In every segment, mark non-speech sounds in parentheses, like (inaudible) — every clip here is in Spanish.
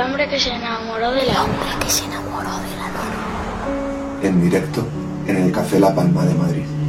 hombre que se enamoró de la luna. que se enamoró de la luna. En directo en el Café La Palma de Madrid.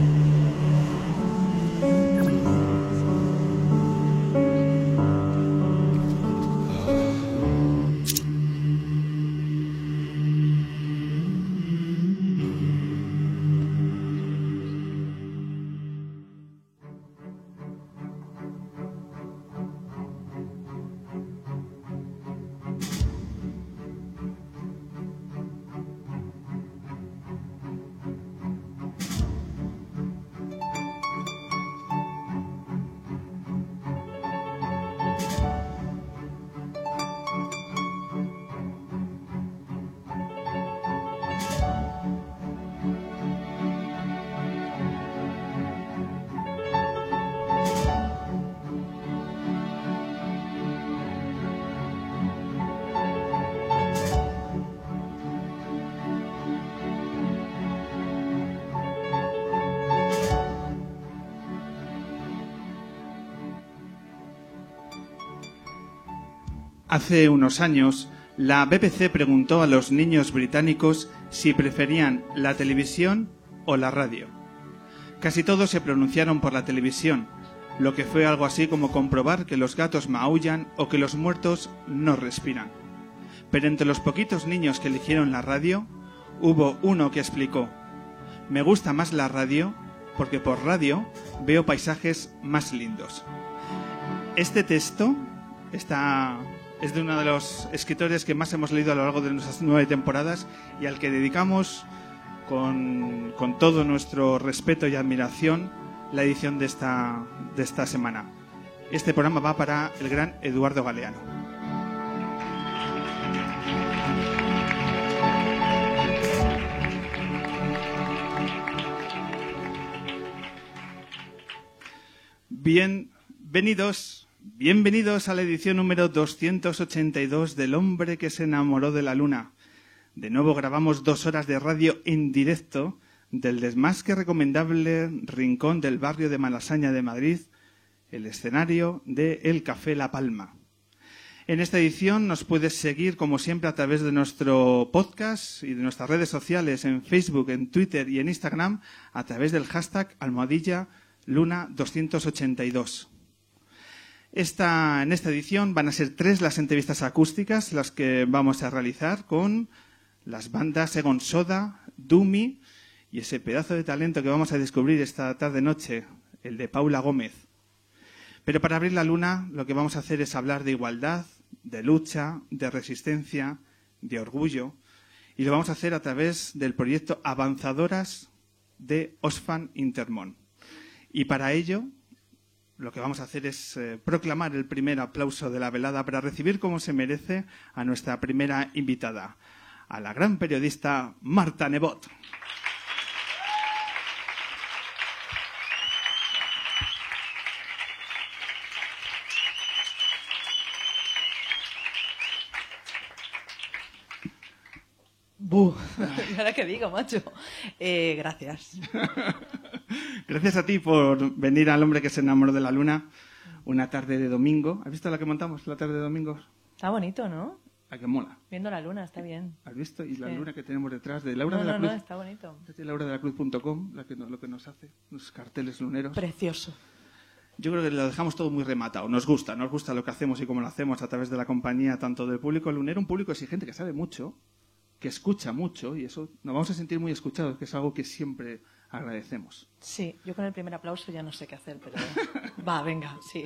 Hace unos años, la BBC preguntó a los niños británicos si preferían la televisión o la radio. Casi todos se pronunciaron por la televisión, lo que fue algo así como comprobar que los gatos maullan o que los muertos no respiran. Pero entre los poquitos niños que eligieron la radio, hubo uno que explicó, me gusta más la radio porque por radio veo paisajes más lindos. Este texto está es de uno de los escritores que más hemos leído a lo largo de nuestras nueve temporadas y al que dedicamos con, con todo nuestro respeto y admiración la edición de esta, de esta semana. Este programa va para el gran Eduardo Galeano. Bienvenidos Bienvenidos a la edición número 282 del hombre que se enamoró de la luna. De nuevo grabamos dos horas de radio en directo del más que recomendable rincón del barrio de Malasaña de Madrid, el escenario de El Café La Palma. En esta edición nos puedes seguir, como siempre, a través de nuestro podcast y de nuestras redes sociales en Facebook, en Twitter y en Instagram, a través del hashtag almohadilla luna 282. Esta, en esta edición van a ser tres las entrevistas acústicas las que vamos a realizar con las bandas Egon Soda, Dumi y ese pedazo de talento que vamos a descubrir esta tarde-noche, el de Paula Gómez. Pero para abrir la luna lo que vamos a hacer es hablar de igualdad, de lucha, de resistencia, de orgullo, y lo vamos a hacer a través del proyecto Avanzadoras de Osfan Intermon. Y para ello lo que vamos a hacer es eh, proclamar el primer aplauso de la velada para recibir como se merece a nuestra primera invitada, a la gran periodista Marta Nebot. Buh. (laughs) ¿Y ahora qué digo, macho? Eh, gracias. (laughs) Gracias a ti por venir al hombre que se enamoró de la luna una tarde de domingo. ¿Has visto la que montamos la tarde de domingo? Está bonito, ¿no? La que mola. Viendo la luna, está bien. ¿Has visto? Y la Sí. luna que tenemos detrás de Laura no, de la no, Cruz. no, está bonito. De lauradelacruz.com, la que, lo que nos hace, los carteles luneros. Precioso. Yo creo que lo dejamos todo muy rematado. Nos gusta, nos gusta lo que hacemos y cómo lo hacemos a través de la compañía, tanto del público lunero, un público exigente que sabe mucho, que escucha mucho y eso nos vamos a sentir muy escuchados, que es algo que siempre agradecemos. Sí, yo con el primer aplauso ya no sé qué hacer, pero va, venga, sí.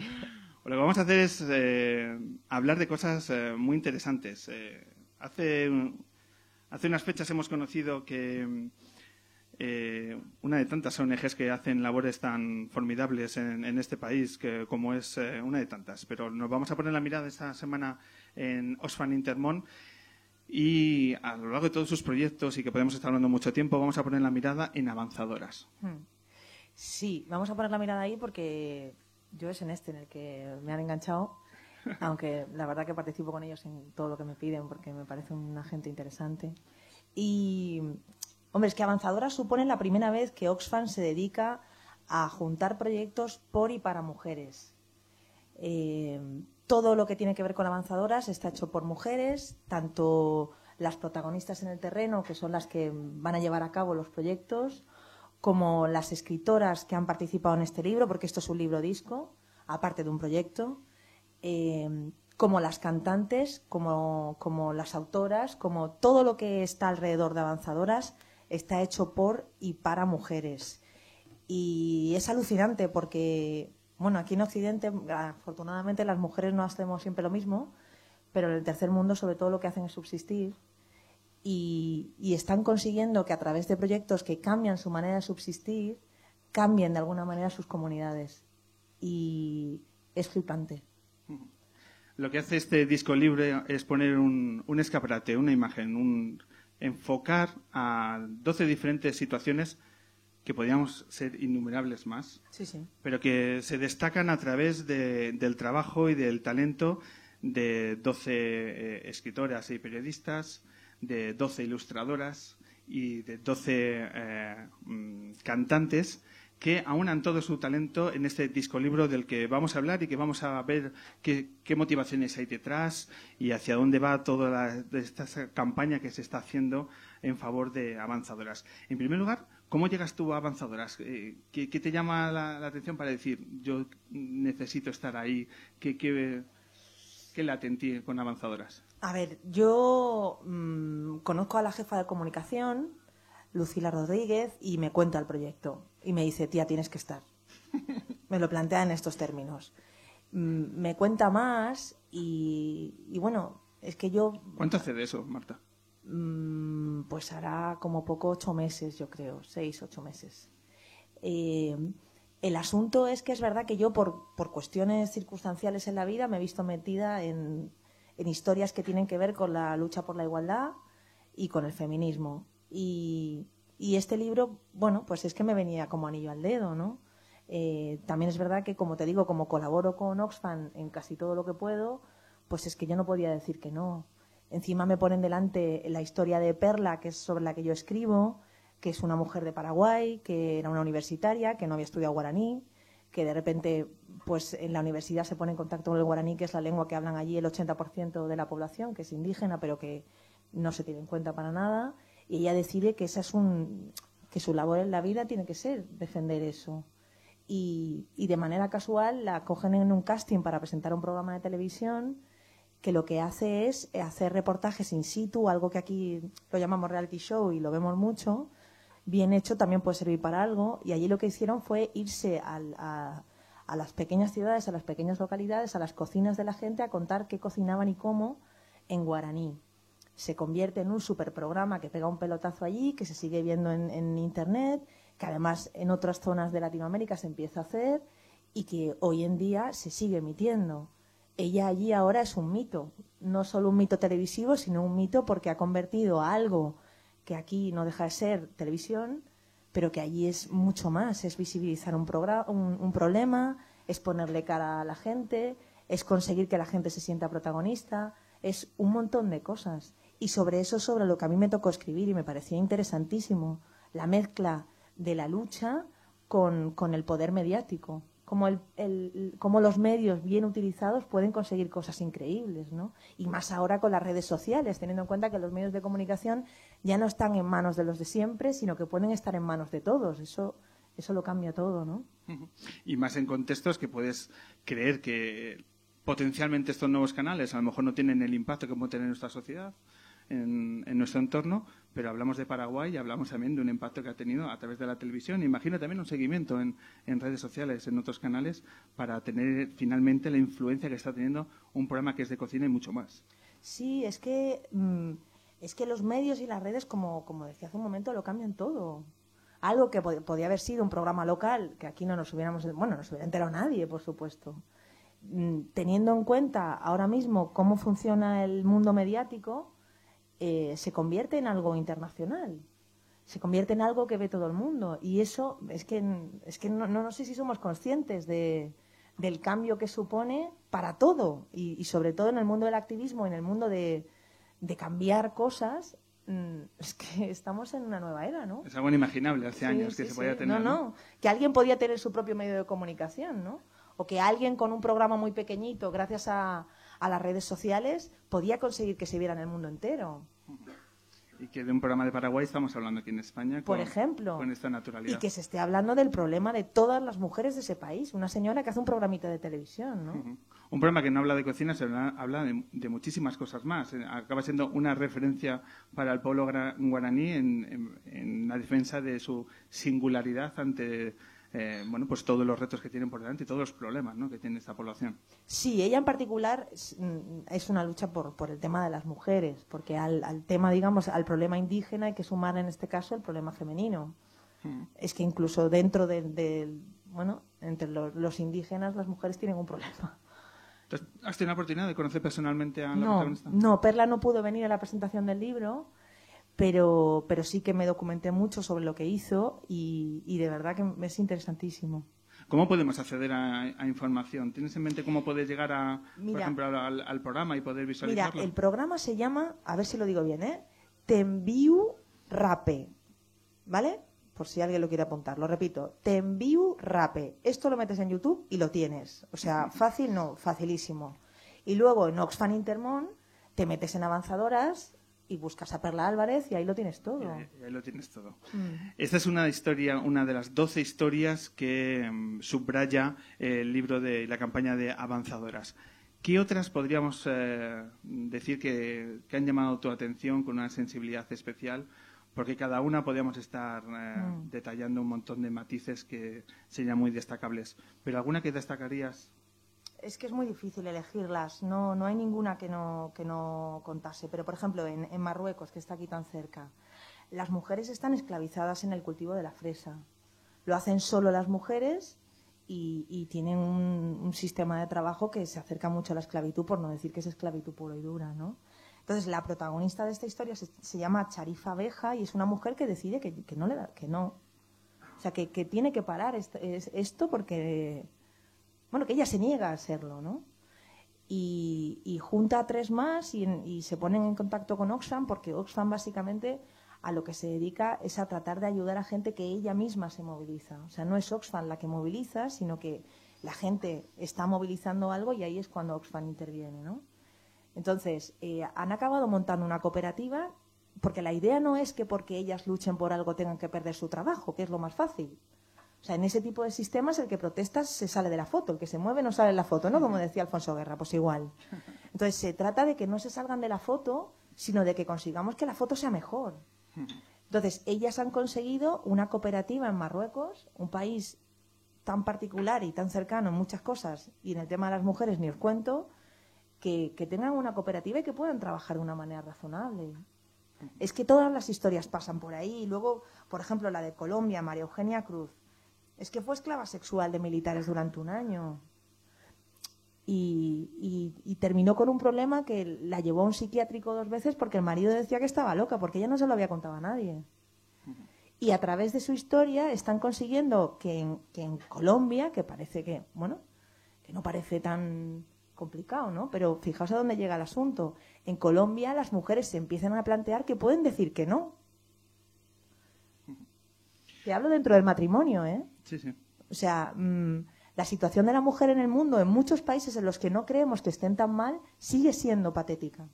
Lo que vamos a hacer es eh, hablar de cosas eh, muy interesantes. Eh, hace, hace unas fechas hemos conocido que eh, una de tantas ONGs que hacen labores tan formidables en, en este país, que, como es eh, una de tantas, pero nos vamos a poner la mirada esta semana en Osfan Intermon y a lo largo de todos sus proyectos y que podemos estar hablando mucho tiempo, vamos a poner la mirada en avanzadoras. Hmm. Sí, vamos a poner la mirada ahí porque yo es en este en el que me han enganchado, (laughs) aunque la verdad que participo con ellos en todo lo que me piden porque me parece una gente interesante. Y, hombre, es que Avanzadoras supone la primera vez que Oxfam se dedica a juntar proyectos por y para mujeres. Eh, todo lo que tiene que ver con avanzadoras está hecho por mujeres, tanto las protagonistas en el terreno, que son las que van a llevar a cabo los proyectos, como las escritoras que han participado en este libro, porque esto es un libro disco, aparte de un proyecto, eh, como las cantantes, como, como las autoras, como todo lo que está alrededor de avanzadoras está hecho por y para mujeres. Y es alucinante porque, bueno, aquí en Occidente, afortunadamente las mujeres no hacemos siempre lo mismo, pero en el tercer mundo sobre todo lo que hacen es subsistir y, están consiguiendo que a través de proyectos que cambian su manera de subsistir, cambien de alguna manera sus comunidades. Y es flipante. Lo que hace este disco libre es poner un, un escaparate, una imagen, un, enfocar a 12 diferentes situaciones que podríamos ser innumerables más, Sí, sí. pero que se destacan a través de- del trabajo y del talento de 12 eh, escritoras y periodistas, de 12 ilustradoras y de 12 eh, mm, cantantes que aunan todo su talento en este disco libro del que vamos a hablar y que vamos a ver qué, qué motivaciones hay detrás y hacia dónde va toda la- esta campaña que se está haciendo en favor de avanzadoras. En primer lugar, ¿cómo llegas tú a avanzadoras? Eh, ¿qué, qué te llama la, la atención para decir yo necesito estar ahí? ¿Qué, qué, qué late en ti con avanzadoras? A ver, yo mm, conozco a la jefa de comunicación, Lucila Rodríguez, y me cuenta el proyecto. Y me dice, tía, tienes que estar. (laughs) me lo plantea en estos términos. Mm, me cuenta más y, y bueno, es que yo, ¿Cuánto hace de eso, Marta? Mm, pues hará como poco ocho meses, yo creo, seis, ocho meses. Eh, el asunto es que es verdad que yo, por, por cuestiones circunstanciales en la vida, me he visto metida en, en historias que tienen que ver con la lucha por la igualdad y con el feminismo. Y, y este libro, bueno, pues es que me venía como anillo al dedo, ¿no? Eh, también es verdad que, como te digo, como colaboro con Oxfam en casi todo lo que puedo, pues es que yo no podía decir que no. Encima me ponen delante la historia de Perla, que es sobre la que yo escribo, que es una mujer de Paraguay, que era una universitaria, que no había estudiado guaraní, que de repente pues en la universidad se pone en contacto con el guaraní, que es la lengua que hablan allí el 80% de la población, que es indígena, pero que no se tiene en cuenta para nada, y ella decide que esa es un que su labor en la vida tiene que ser defender eso. Y, y de manera casual la cogen en un casting para presentar un programa de televisión que lo que hace es hacer reportajes in situ, algo que aquí lo llamamos reality show y lo vemos mucho, bien hecho también puede servir para algo. Y allí lo que hicieron fue irse a, las pequeñas ciudades, a las pequeñas localidades, a las cocinas de la gente a contar qué cocinaban y cómo en guaraní. Se convierte en un superprograma que pega un pelotazo allí, que se sigue viendo en, en Internet, que además en otras zonas de Latinoamérica se empieza a hacer y que hoy en día se sigue emitiendo. Ella allí ahora es un mito, no solo un mito televisivo, sino un mito porque ha convertido a algo que aquí no deja de ser televisión, pero que allí es mucho más, es visibilizar un, un, un problema, es ponerle cara a la gente, es conseguir que la gente se sienta protagonista, es un montón de cosas. Y sobre eso, sobre lo que a mí me tocó escribir y me parecía interesantísimo, la mezcla de la lucha con, con el poder mediático. Como, el, el- como los medios bien utilizados pueden conseguir cosas increíbles, ¿no? Y más ahora con las redes sociales, teniendo en cuenta que los medios de comunicación ya no están en manos de los de siempre, sino que pueden estar en manos de todos. Eso, eso lo cambia todo, ¿no? (laughs) Y más en contextos que puedes creer que potencialmente estos nuevos canales a lo mejor no tienen el impacto que pueden tener en nuestra sociedad, en nuestro entorno, pero hablamos de Paraguay y hablamos también de un impacto que ha tenido a través de la televisión. Imagino también un seguimiento en, redes sociales, en otros canales, para tener finalmente la influencia que está teniendo un programa que es de cocina y mucho más. Sí, es que, mm, es que los medios y las redes, como, como decía hace un momento, lo cambian todo. Algo que pod- podía haber sido un programa local, que aquí no nos hubiéramos, bueno, no se hubiera enterado nadie, por supuesto. Mm, Teniendo en cuenta ahora mismo cómo funciona el mundo mediático, eh, se convierte en algo internacional. Se convierte en algo que ve todo el mundo. Y eso es que, es que no, no, no sé si somos conscientes de, del cambio que supone para todo. Y, y sobre todo en el mundo del activismo, en el mundo de, de cambiar cosas. mm, Es que (laughs) estamos en una nueva era, ¿no? Es algo inimaginable hace Sí, años que sí, se podía sí. tener. No, no, que alguien podía tener su propio medio de comunicación, ¿no? o que alguien con un programa muy pequeñito, gracias a, a las redes sociales, podía conseguir que se viera en el mundo entero. Y que de un programa de Paraguay estamos hablando aquí en España. Por ejemplo. Con esta naturalidad. Y que se esté hablando del problema de todas las mujeres de ese país. Una señora que hace un programita de televisión, ¿no? Un programa que no habla de cocina, se habla, de, de muchísimas cosas más. Eh, Acaba siendo una referencia para el pueblo guaraní en, en- en la defensa de su singularidad ante eh, bueno, pues todos los retos que tienen por delante y todos los problemas ¿no? que tiene esta población. Sí, ella en particular es, mm, es una lucha por, por el tema de las mujeres, porque al, al tema, digamos, al problema indígena hay que sumar en este caso el problema femenino. Es que incluso dentro del, del- bueno, entre los, los indígenas las mujeres tienen un problema. Entonces, ¿Has tenido la oportunidad de conocer personalmente a la No, protagonista? no, Perla no pudo venir a la presentación del libro, pero, pero sí que me documenté mucho sobre lo que hizo y, y de verdad que me es interesantísimo. ¿Cómo podemos acceder a, a información? ¿Tienes en mente cómo puedes llegar, a, por Mira. ejemplo, al, al programa y poder Mira, visualizarlo? el programa se llama, a ver si lo digo bien, ¿eh? Tembiu Rape, ¿vale? Por si alguien lo quiere apuntar, lo repito, Tembiu Rape. Esto lo metes en YouTube y lo tienes. O sea, (laughs) fácil no, facilísimo. Y luego en Oxfam Intermón te metes en avanzadoras y buscas a Perla Álvarez y ahí lo tienes todo. Y ahí- y ahí lo tienes todo. Mm. Esta es una historia, una de las 12 historias que mm, subraya eh, el libro de la campaña de avanzadoras. ¿Qué otras podríamos eh, decir que, que han llamado tu atención con una sensibilidad especial? Porque cada una podríamos estar eh, Mm. detallando un montón de matices que serían muy destacables. ¿Pero alguna que destacarías? Es que es muy difícil elegirlas. No, no hay ninguna que no, que no contase. Pero, por ejemplo, en, Marruecos, que está aquí tan cerca, las mujeres están esclavizadas en el cultivo de la fresa. Lo hacen solo las mujeres y, tienen un, sistema de trabajo que se acerca mucho a la esclavitud, por no decir que es esclavitud pura y dura, ¿no? Entonces, la protagonista de esta historia se, se llama Charifa Abeja y es una mujer que decide que, no le da, que no. O sea, que, que tiene que parar est- es- esto porque bueno, que ella se niega a serlo, ¿no? Y, junta a tres más y, y se ponen en contacto con Oxfam porque Oxfam básicamente a lo que se dedica es a tratar de ayudar a gente que ella misma se moviliza. O sea, no es Oxfam la que moviliza, sino que la gente está movilizando algo y ahí es cuando Oxfam interviene, ¿no? Entonces, eh, han acabado montando una cooperativa porque la idea no es que porque ellas luchen por algo tengan que perder su trabajo, que es lo más fácil. O sea, en ese tipo de sistemas el que protesta se sale de la foto, el que se mueve no sale en la foto, ¿no? Como decía Alfonso Guerra, pues igual. Entonces se trata de que no se salgan de la foto, sino de que consigamos que la foto sea mejor. Entonces, ellas han conseguido una cooperativa en Marruecos, un país tan particular y tan cercano en muchas cosas, y en el tema de las mujeres ni os cuento, que, tengan una cooperativa y que puedan trabajar de una manera razonable. Es que todas las historias pasan por ahí. Luego, por ejemplo, la de Colombia, María Eugenia Cruz, es que fue esclava sexual de militares durante un año. Y, terminó con un problema que la llevó a un psiquiátrico dos veces porque el marido decía que estaba loca, porque ella no se lo había contado a nadie. Y a través de su historia están consiguiendo que en, que en Colombia, que parece que, bueno, que no parece tan complicado, ¿no? Pero fijaos a dónde llega el asunto. En Colombia las mujeres se empiezan a plantear que pueden decir que no. Te hablo dentro del matrimonio, ¿eh? Sí, sí. O sea, mm, la situación de la mujer en el mundo, en muchos países en los que no creemos que estén tan mal, sigue siendo patética.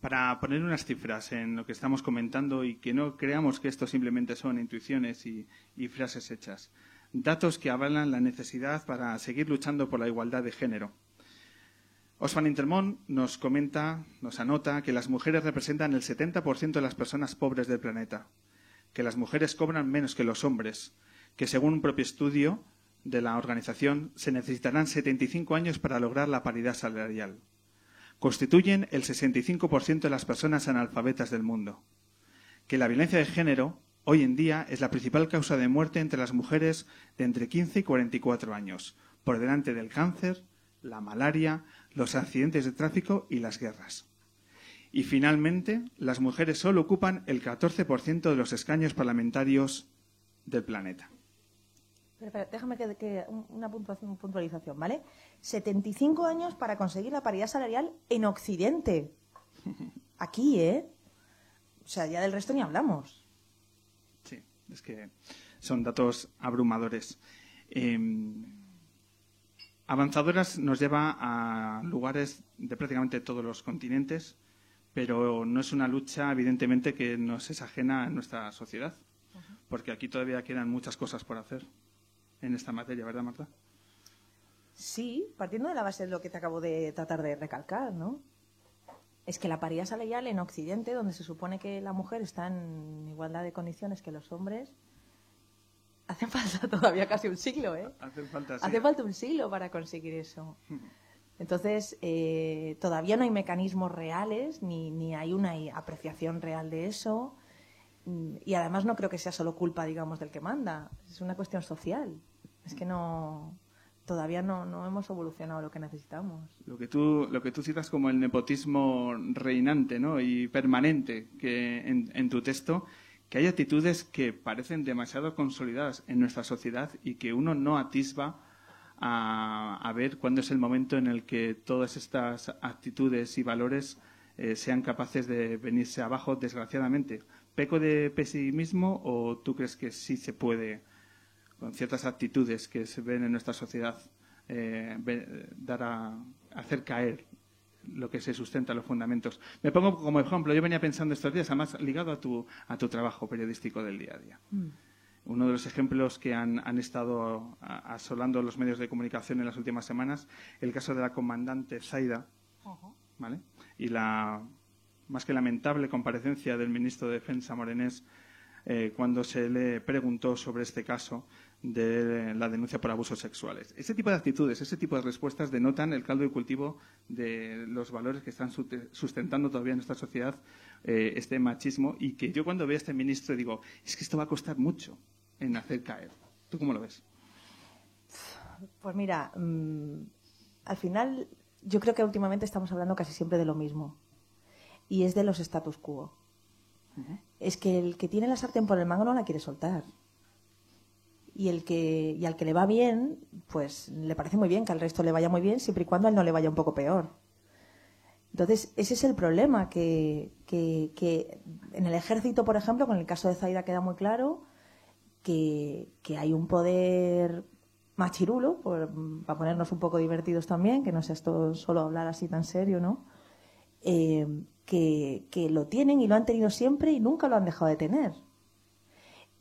Para poner unas cifras en lo que estamos comentando y que no creamos que esto simplemente son intuiciones y, y frases hechas. Datos que avalan la necesidad para seguir luchando por la igualdad de género. Osman Intermón nos comenta, nos anota que las mujeres representan el 70% de las personas pobres del planeta, que las mujeres cobran menos que los hombres, que según un propio estudio de la organización se necesitarán 75 años para lograr la paridad salarial constituyen el 65% de las personas analfabetas del mundo. Que la violencia de género hoy en día es la principal causa de muerte entre las mujeres de entre 15 y 44 años, por delante del cáncer, la malaria, los accidentes de tráfico y las guerras. Y finalmente, las mujeres solo ocupan el 14% de los escaños parlamentarios del planeta. Pero, espera, déjame que, que un- una puntualización, ¿vale? 75 años para conseguir la paridad salarial en Occidente. (laughs) Aquí, ¿eh? O sea, ya del resto ni hablamos. Sí, es que son datos abrumadores. Eh, Avanzadoras nos lleva a lugares de prácticamente todos los continentes, pero no es una lucha, evidentemente, que nos es ajena a nuestra sociedad, porque aquí todavía quedan muchas cosas por hacer en esta materia, ¿verdad, Marta? Sí, partiendo de la base de lo que te acabo de tratar de recalcar, ¿no? Es que la paridad salarial en Occidente, donde se supone que la mujer está en igualdad de condiciones que los hombres, hace (laughs) falta todavía casi un siglo, ¿eh? Hace falta, sí. Hace falta un siglo para conseguir eso. Entonces, eh, todavía no hay mecanismos reales, ni, ni hay una apreciación real de eso. Mm, Y además no creo que sea solo culpa, digamos, del que manda. Es una cuestión social. Es que no todavía no, no hemos evolucionado lo que necesitamos. Lo que tú, lo que tú citas como el nepotismo reinante ¿no? y permanente que en, en tu texto, que hay actitudes que parecen demasiado consolidadas en nuestra sociedad y que uno no atisba a, a ver cuándo es el momento en el que todas estas actitudes y valores eh, sean capaces de venirse abajo, desgraciadamente. ¿Peco de pesimismo o tú crees que sí se puede, con ciertas actitudes que se ven en nuestra sociedad, eh, dar a, hacer caer lo que se sustenta los fundamentos? Me pongo como ejemplo, yo venía pensando estos días, además ligado a tu, a tu trabajo periodístico del día a día. Uno de los ejemplos que han, han estado asolando los medios de comunicación en las últimas semanas, el caso de la comandante Zaida, ¿vale? Y la más que lamentable comparecencia del ministro de Defensa Morenés eh, cuando se le preguntó sobre este caso de la denuncia por abusos sexuales. Ese tipo de actitudes, ese tipo de respuestas denotan el caldo de cultivo de los valores que están sustentando todavía en nuestra sociedad eh, este machismo y que yo cuando veo a este ministro digo, es que esto va a costar mucho en hacer caer. ¿Tú cómo lo ves? Pues mira, mm, al final yo creo que últimamente estamos hablando casi siempre de lo mismo. Y es de los status quo. Es que el que tiene la sartén por el mango no la quiere soltar. Y, el que, y al que le va bien, pues le parece muy bien que al resto le vaya muy bien, siempre y cuando a él no le vaya un poco peor. Entonces, ese es el problema, que, que, que en el ejército, por ejemplo, con el caso de Zaida queda muy claro que, que hay un poder machirulo, por- para ponernos un poco divertidos también, que no sea esto solo hablar así tan serio, ¿no? Eh, que, que lo tienen y lo han tenido siempre y nunca lo han dejado de tener.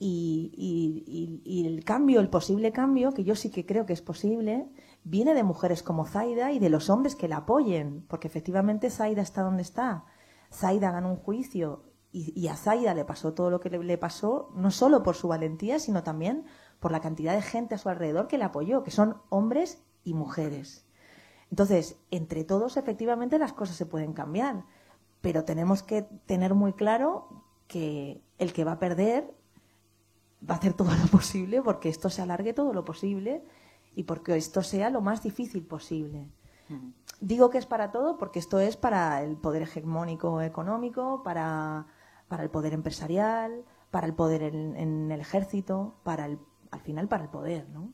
Y, el cambio, el posible cambio, que yo sí que creo que es posible, viene de mujeres como Zaida y de los hombres que la apoyen, porque efectivamente Zaida está donde está. Zaida ganó un juicio y, y a Zaida le pasó todo lo que le, le pasó, no solo por su valentía, sino también por la cantidad de gente a su alrededor que la apoyó, que son hombres y mujeres. Entonces, entre todos, efectivamente, las cosas se pueden cambiar, pero tenemos que tener muy claro que el que va a perder va a hacer todo lo posible porque esto se alargue todo lo posible y porque esto sea lo más difícil posible. Digo que es para todo porque esto es para el poder hegemónico económico, para, para el poder empresarial, para el poder en, en el ejército, para el, al final para el poder, ¿no?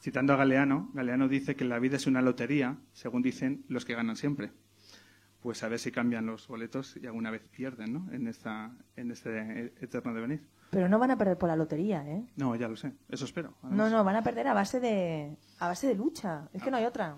Citando a Galeano, Galeano dice que la vida es una lotería, según dicen los que ganan siempre. Pues a ver si cambian los boletos y alguna vez pierden, ¿no? En, esta, en este eterno devenir. Pero no van a perder por la lotería, ¿eh? No, ya lo sé, eso espero. No, además. no, van a perder a base de, a base de lucha. Es que no hay otra.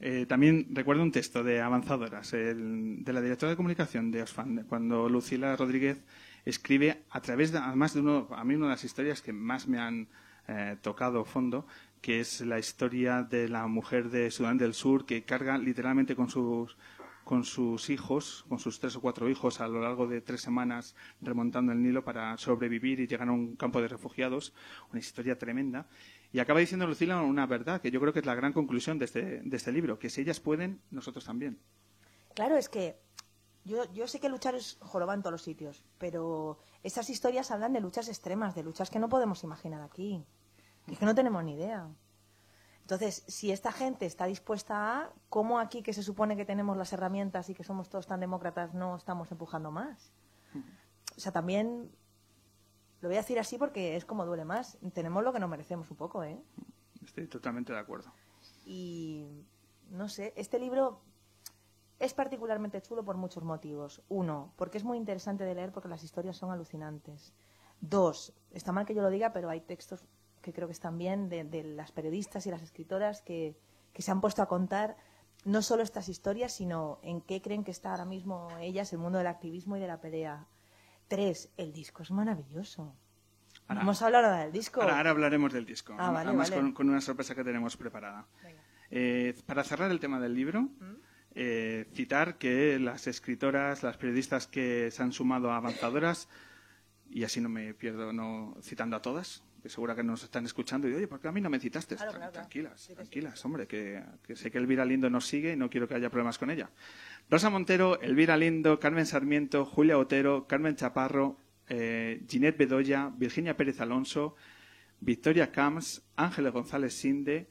Eh, también recuerdo un texto de Avanzadoras, el- de la directora de comunicación de Osfan, cuando Lucila Rodríguez escribe a través de, además de uno, a mí una de las historias que más me han eh, tocado fondo, que es la historia de la mujer de Sudán del Sur que carga literalmente con sus con sus hijos, con sus tres o cuatro hijos a lo largo de tres semanas remontando el Nilo para sobrevivir y llegar a un campo de refugiados, una historia tremenda. Y acaba diciendo Lucila una verdad, que yo creo que es la gran conclusión de este, este libro, que si ellas pueden, nosotros también. Claro, es que yo, sé que luchar es jorobar en todos los sitios, pero esas historias hablan de luchas extremas, de luchas que no podemos imaginar aquí, es que no tenemos ni idea. Entonces, si esta gente está dispuesta a, ¿cómo aquí que se supone que tenemos las herramientas y que somos todos tan demócratas no estamos empujando más? O sea, también lo voy a decir así porque es como duele más. Tenemos lo que nos merecemos un poco, ¿eh? Estoy totalmente de acuerdo. Y no sé, este libro es particularmente chulo por muchos motivos. Uno, porque es muy interesante de leer porque las historias son alucinantes. Dos, está mal que yo lo diga, pero hay textos que creo que están bien, de, de las periodistas y las escritoras que, que se han puesto a contar no solo estas historias, sino en qué creen que está ahora mismo ellas, el mundo del activismo y de la pelea. Tres, el disco es maravilloso. Ahora- Vamos a hablar ahora del disco. Ahora, ahora hablaremos del disco, Ah, vale, además vale. Con, con una sorpresa que tenemos preparada. Eh, para cerrar el tema del libro, ¿Mm? eh, citar que las escritoras, las periodistas que se han sumado a Avanzadoras, y así no me pierdo no citando a todas, que seguro que nos están escuchando, y oye, ¿por qué a mí no me citaste? Claro, claro. Tranquilas, tranquilas, hombre, que, que sé que Elvira Lindo nos sigue y no quiero que haya problemas con ella. Rosa Montero, Elvira Lindo, Carmen Sarmiento, Julia Otero, Carmen Chaparro, eh, Ginette Bedoya, Virginia Pérez Alonso, Victoria Camps, Ángeles González Sinde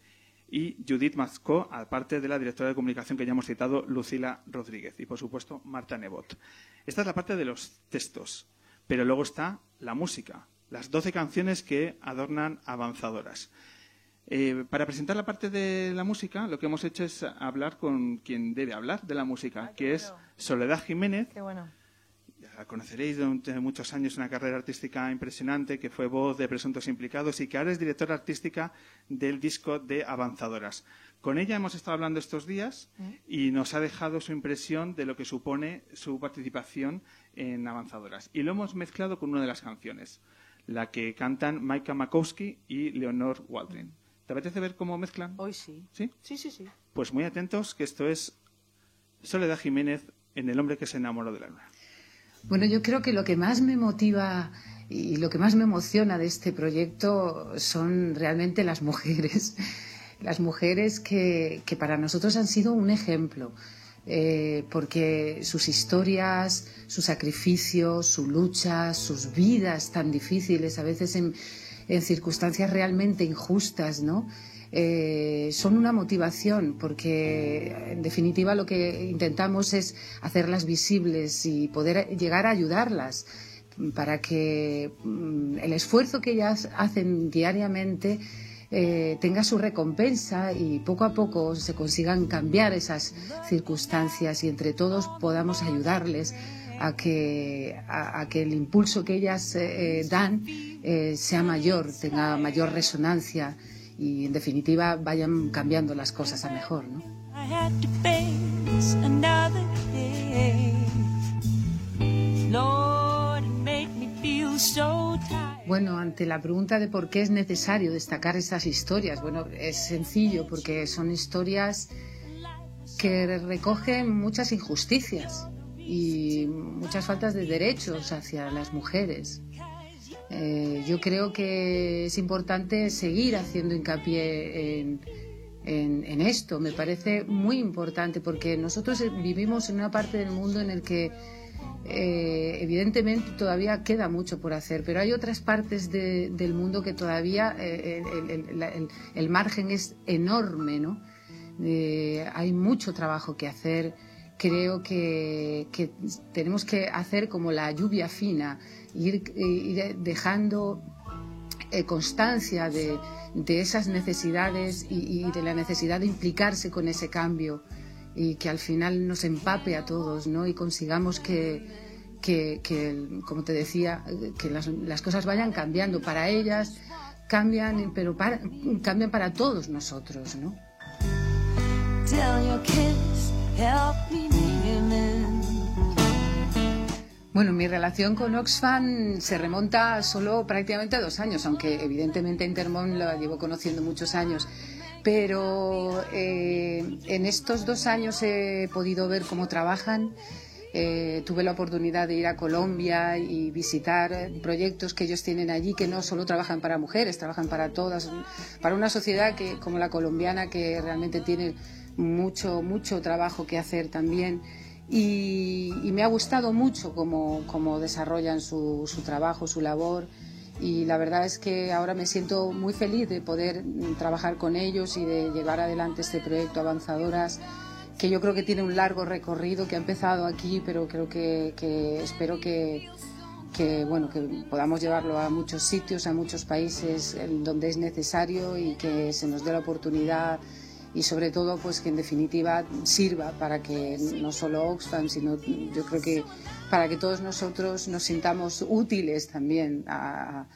y Judith Mazcó, aparte de la directora de comunicación que ya hemos citado, Lucila Rodríguez. Y, por supuesto, Marta Nebot. Esta es la parte de los textos, pero luego está la música, las 12 canciones que adornan Avanzadoras. Eh, para presentar la parte de la música, lo que hemos hecho es hablar con quien debe hablar de la música, Ah, que es. Soledad Jiménez, Qué bueno. la conoceréis durante muchos años, una carrera artística impresionante, que fue voz de Presuntos Implicados y que ahora es directora artística del disco de Avanzadoras. Con ella hemos estado hablando estos días y nos ha dejado su impresión de lo que supone su participación en Avanzadoras. Y lo hemos mezclado con una de las canciones, la que cantan Maika Makowski y Leonor Waldrin. ¿Te apetece ver cómo mezclan? Hoy sí. ¿Sí? Sí, sí, sí. Pues muy atentos, que esto es Soledad Jiménez en El hombre que se enamoró de la luna. Bueno, yo creo que lo que más me motiva y lo que más me emociona de este proyecto son realmente las mujeres. (laughs) Las mujeres que, que para nosotros han sido un ejemplo, eh, porque sus historias, sus sacrificios, su lucha, sus vidas tan difíciles, a veces en, en circunstancias realmente injustas, ¿no? Eh, son una motivación porque en definitiva lo que intentamos es hacerlas visibles y poder llegar a ayudarlas para que mm, el esfuerzo que ellas hacen diariamente eh, tenga su recompensa y poco a poco se consigan cambiar esas circunstancias y entre todos podamos ayudarles a que, a, que el impulso que ellas eh, eh, dan sea mayor, tenga mayor resonancia y en definitiva vayan cambiando las cosas a mejor. Bueno, ante la pregunta de por qué es necesario destacar estas historias, bueno, es sencillo porque son historias que recogen muchas injusticias y muchas faltas de derechos hacia las mujeres. Eh, yo creo que es importante seguir haciendo hincapié en, en- esto. Me parece muy importante porque nosotros vivimos en una parte del mundo en el que eh, evidentemente todavía queda mucho por hacer, pero hay otras partes de- del mundo que todavía eh, el, margen es enorme, ¿no? Eh, hay mucho trabajo que hacer. Creo que, tenemos que hacer como la lluvia fina, ir, dejando constancia de, esas necesidades y de la necesidad de implicarse con ese cambio y que al final nos empape a todos ¿no? y consigamos que, que, que, como te decía, que las, las cosas vayan cambiando para ellas, cambian, pero para, cambian para todos nosotros. ¿no? Bueno, mi relación con Oxfam se remonta solo prácticamente a dos años, aunque evidentemente Intermon la llevo conociendo muchos años. Pero eh, en estos dos años he podido ver cómo trabajan. Eh, tuve la oportunidad de ir a Colombia y visitar proyectos que ellos tienen allí, que no solo trabajan para mujeres, trabajan para todas, para una sociedad que, como la colombiana que realmente tiene mucho, mucho trabajo que hacer también y, y me ha gustado mucho cómo, cómo desarrollan su, su trabajo, su labor y la verdad es que ahora me siento muy feliz de poder mm, trabajar con ellos y de llevar adelante este proyecto Avanzadoras que yo creo que tiene un largo recorrido que ha empezado aquí pero creo que, que espero que, que bueno que podamos llevarlo a muchos sitios a muchos países donde es necesario y que se nos dé la oportunidad y sobre todo pues que en definitiva sirva para que no solo Oxfam sino yo creo que para que todos nosotros nos sintamos útiles también a,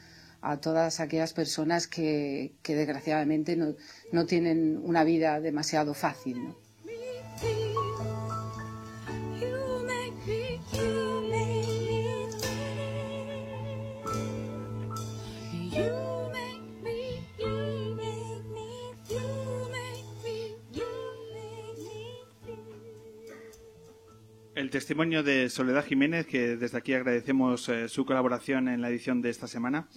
todas aquellas personas que, desgraciadamente no, no tienen una vida demasiado fácil. El testimonio de Soledad Jiménez, que desde aquí agradecemos eh, su colaboración en la edición de esta semana,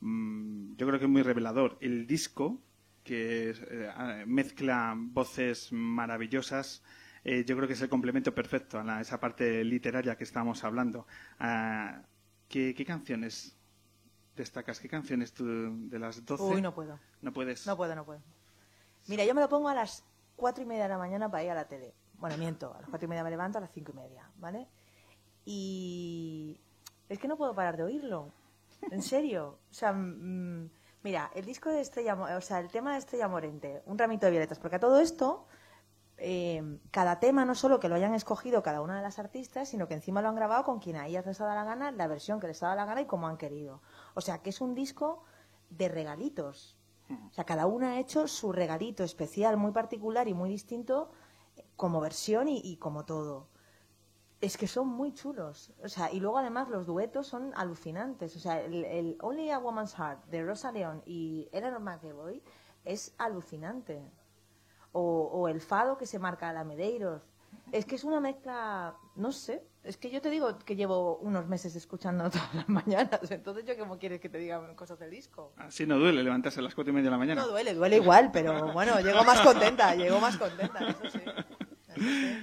mm, yo creo que es muy revelador. El disco, que eh, ah, mezcla voces maravillosas, eh, yo creo que es el complemento perfecto a la- esa parte literaria que estábamos hablando. Ah, ¿qué, qué canciones destacas? ¿Qué canciones tú de las 12? Uy, no puedo. No puedes. No puedo, no puedo. Mira, yo me lo pongo a las cuatro y media de la mañana para ir a la tele. Bueno, miento, a las cuatro y media me levanto, a las cinco y media, ¿vale? Y es que no puedo parar de oírlo. En serio. O sea, mm, mira, el disco de Estrella, o sea, el tema de Estrella Morente, un ramito de violetas, porque a todo esto, eh, cada tema no solo que lo hayan escogido cada una de las artistas, sino que encima lo han grabado con quien a ellas les ha dado la gana, la versión que les ha dado la gana y como han querido. O sea, que es un disco de regalitos. O sea, cada una ha hecho su regalito especial, muy particular y muy distinto como versión y, y como todo. Es que son muy chulos. O sea, y luego además los duetos son alucinantes. O sea, el, el Only a Woman's Heart de Rosa León y Eleanor McEvoy es alucinante. O, o el fado que se marca a la Medeiros. Es que es una mezcla, no sé. Es que yo te digo que llevo unos meses escuchando (laughs) todas las mañanas. Entonces, ¿yo cómo quieres que te diga cosas del disco? Así no duele levantarse a las cuatro y media de la mañana. No duele, duele igual, pero bueno, llego más contenta, llego más contenta, eso sí. Eso sí.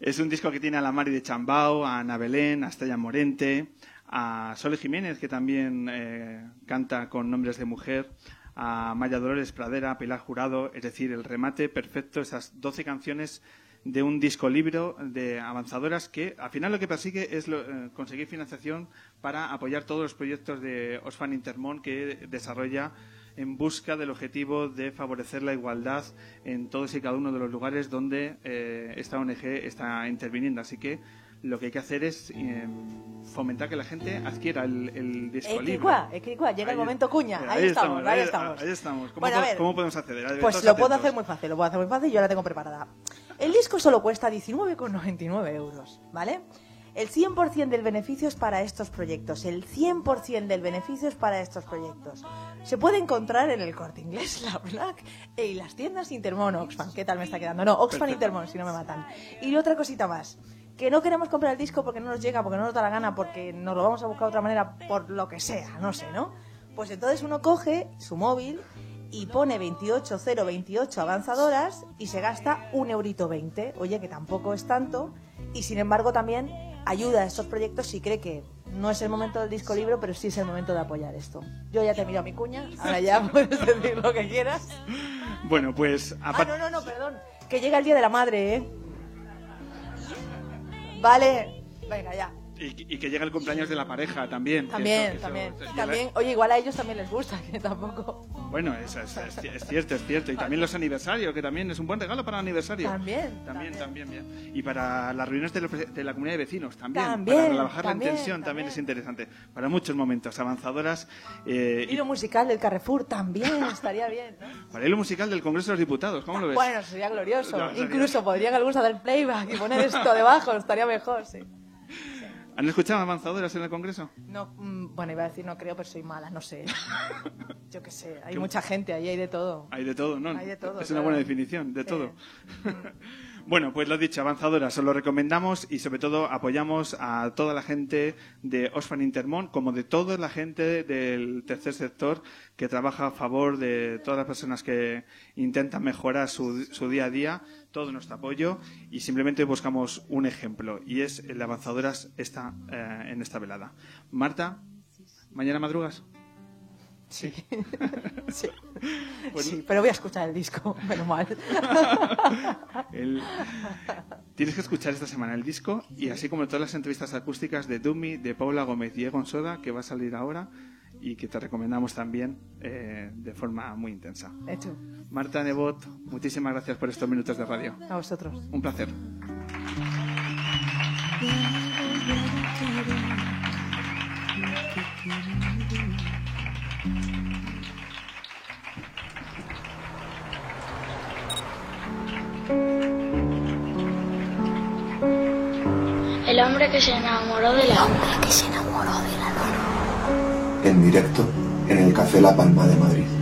Es un disco que tiene a la Mari de Chambao, a Ana Belén, a Estella Morente, a Sole Jiménez, que también eh, canta con nombres de mujer, a Maya Dolores Pradera, a Pilar Jurado, es decir, el remate perfecto, esas 12 canciones de un disco libro de avanzadoras que al final lo que persigue es lo- eh, conseguir financiación para apoyar todos los proyectos de Osfan Intermón que desarrolla en busca del objetivo de favorecer la igualdad en todos y cada uno de los lugares donde eh, esta ONG está interviniendo. Así que lo que hay que hacer es eh, fomentar que la gente adquiera el, el disco libre. Equicua, equicua, llega el Ahí- momento cuña. Ahí, estamos, ahí, estamos. Ahí estamos. ¿Cómo, Bueno, a po- ver, cómo podemos acceder? Pues lo puedo hacer muy fácil, lo puedo hacer muy fácil, yo la tengo preparada. El disco solo cuesta 19,99 euros, ¿vale? El 100% del beneficio es para estos proyectos, el 100% del beneficio es para estos proyectos. Se puede encontrar en el Corte Inglés, (laughs) la Black y las tiendas Intermon Oxfam. ¿Qué tal me está quedando? No, Oxfam Intermon, si no me matan. Y otra cosita más, que no queremos comprar el disco porque no nos llega, porque no nos da la gana, porque nos lo vamos a buscar de otra manera, por lo que sea, no sé, ¿no? Pues entonces uno coge su móvil y pone 28028 avanzadoras y se gasta un eurito 20. Oye, que tampoco es tanto. Y sin embargo también ayuda a estos proyectos si cree que no es el momento del disco libre, pero sí es el momento de apoyar esto. Yo ya te miro a mi cuña, (laughs) ahora ya puedes decir lo que quieras. Bueno, pues Ah, no, no, no, perdón. Que llega el Día de la Madre, ¿eh? Vale, venga, ya. Y, y que llega el cumpleaños de la pareja también. También, eso- eso- también. Oye, igual a ellos también les gusta, que tampoco. Bueno, es, es- es- es cierto, es cierto. Y también los aniversarios, que también es un buen regalo para el aniversario. También, También, también. bien. Y para las reuniones de, los- de la comunidad de vecinos, también. También, para relajar también, la tensión, también, también. es interesante. Para muchos momentos, avanzadoras. eh, y Hilo musical del Carrefour también (laughs) estaría bien, ¿no? para el hilo musical del Congreso de los Diputados, ¿cómo lo ves? Bueno, sería glorioso. No, sería- Incluso podrían algunos hacer playback y poner esto debajo, estaría mejor, sí. ¿Han escuchado avanzadoras en el Congreso? No, mm, bueno, iba a decir no creo, pero soy mala, no sé. (laughs) Yo qué sé, hay mucha gente, ahí hay de todo. Hay de todo, ¿no? Hay de todo, Es una buena definición, de Sí. todo. (laughs) bueno, pues lo dicho, avanzadoras, os lo recomendamos y sobre todo apoyamos a toda la gente de Osfan Intermón, como de toda la gente del tercer sector que trabaja a favor de todas las personas que intentan mejorar su, su día a día, todo nuestro apoyo y simplemente buscamos un ejemplo y es el de avanzadoras esta, eh, en esta velada. Marta, ¿mañana madrugas? Sí. sí. (laughs) Sí, pero voy a escuchar el disco, menos mal. (laughs) El- Tienes que escuchar esta semana el disco y así como todas las entrevistas acústicas de Dumi, de Paula Gómez y Egon Soda, que va a salir ahora y que te recomendamos también eh, de forma muy intensa. Hecho. Marta Nebot, muchísimas gracias por estos minutos de radio. A vosotros. Un placer. El hombre que se enamoró de la luna. En directo en el Café La Palma de Madrid.